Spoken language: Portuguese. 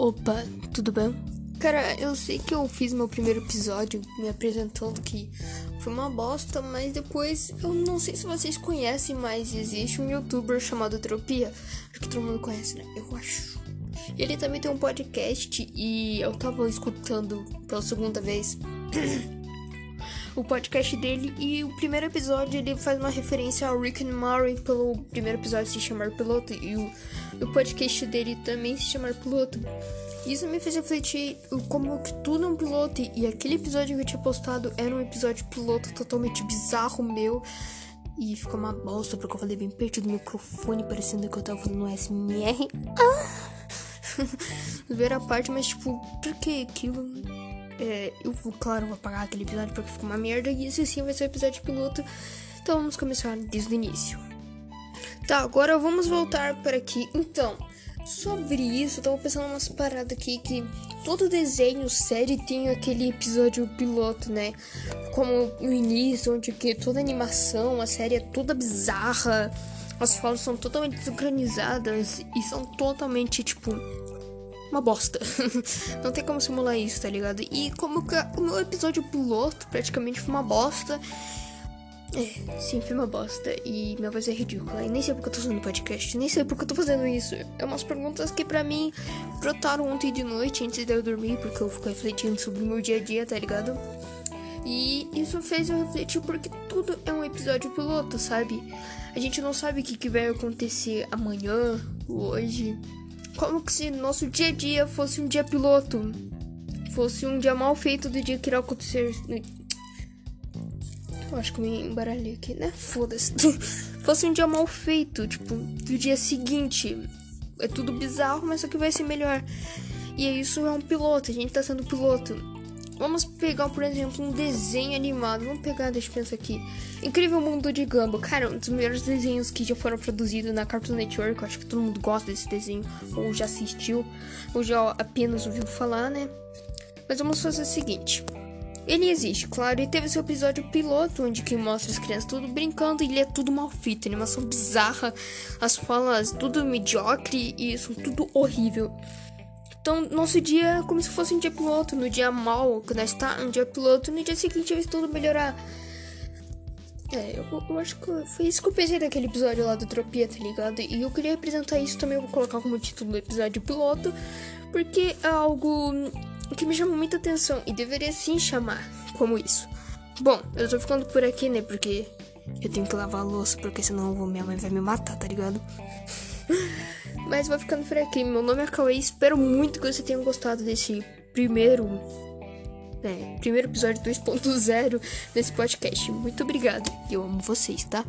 Opa, tudo bem? Cara, eu sei que eu fiz meu primeiro episódio me apresentando que foi uma bosta, mas depois eu não sei se vocês conhecem, mas existe um youtuber chamado Tropia. Acho que todo mundo conhece, né? Eu acho. Ele também tem um podcast e eu tava escutando pela segunda vez o podcast dele e o primeiro episódio ele faz uma referência ao Rick and Morty pelo primeiro episódio se chamar Piloto e o, o podcast dele também se chamar Piloto. Isso me fez refletir como que tudo é um piloto e aquele episódio que eu tinha postado era um episódio piloto totalmente bizarro meu. E ficou uma bosta porque eu falei bem perto do microfone, parecendo que eu tava fazendo um SMR. Ah! Ver a parte, mas tipo, por que aquilo? É, eu claro, vou apagar aquele episódio porque ficou uma merda. E esse sim vai ser o episódio piloto. Então vamos começar desde o início. Tá, agora vamos voltar para aqui. Então, sobre isso, eu tava pensando umas paradas aqui que todo desenho, série tem aquele episódio piloto, né? Como no início, onde que toda animação, a série é toda bizarra, as falas são totalmente desorganizadas e são totalmente, tipo, uma bosta. Não tem como simular isso, tá ligado? E como o meu episódio piloto praticamente foi uma bosta. É, sim, foi uma bosta. E minha voz é ridícula. E nem sei porque eu tô fazendo podcast. Nem sei porque eu tô fazendo isso. É umas perguntas que pra mim brotaram ontem de noite antes de eu dormir. Porque eu fico refletindo sobre o meu dia a dia, tá ligado? E isso fez eu refletir porque tudo é um episódio piloto, sabe? A gente não sabe o que, que vai acontecer amanhã, hoje. Como se nosso dia a dia fosse um dia piloto. Fosse um dia mal feito do dia que irá acontecer. Eu acho que me embaralhei aqui, né? Foda-se. fosse um dia mal feito, tipo, do dia seguinte. É tudo bizarro, mas só que vai ser melhor. E isso é um piloto, a gente tá sendo piloto. Vamos pegar, por exemplo, um desenho animado. Vamos pegar, deixa eu pensar aqui. Incrível Mundo de Gumball. Cara, um dos melhores desenhos que já foram produzidos na Cartoon Network. Eu acho que todo mundo gosta desse desenho. Ou já assistiu. Ou já apenas ouviu falar, né? Mas vamos fazer o seguinte. Ele existe, claro, e teve seu episódio piloto, onde que mostra as crianças tudo brincando e ele é tudo mal feito, animação bizarra, as falas tudo mediocre e são tudo horrível. Então, nosso dia é como se fosse um dia piloto. No dia mal, que nós está um dia piloto, no dia seguinte vai tudo melhorar. É, eu, eu, acho que foi isso que eu pensei daquele episódio lá do Tropia, tá ligado? E eu queria apresentar isso também, eu vou colocar como título do episódio piloto, porque é algo que me chamou muita atenção e deveria sim chamar como isso. Bom, eu tô ficando por aqui, né? Porque eu tenho que lavar a louça, porque senão minha mãe vai me matar, tá ligado? Mas vou ficando por aqui. Meu nome é Cauê. Espero muito que você tenha gostado desse primeiro. É, primeiro episódio 2.0 desse podcast. Muito obrigado. Eu amo vocês, tá?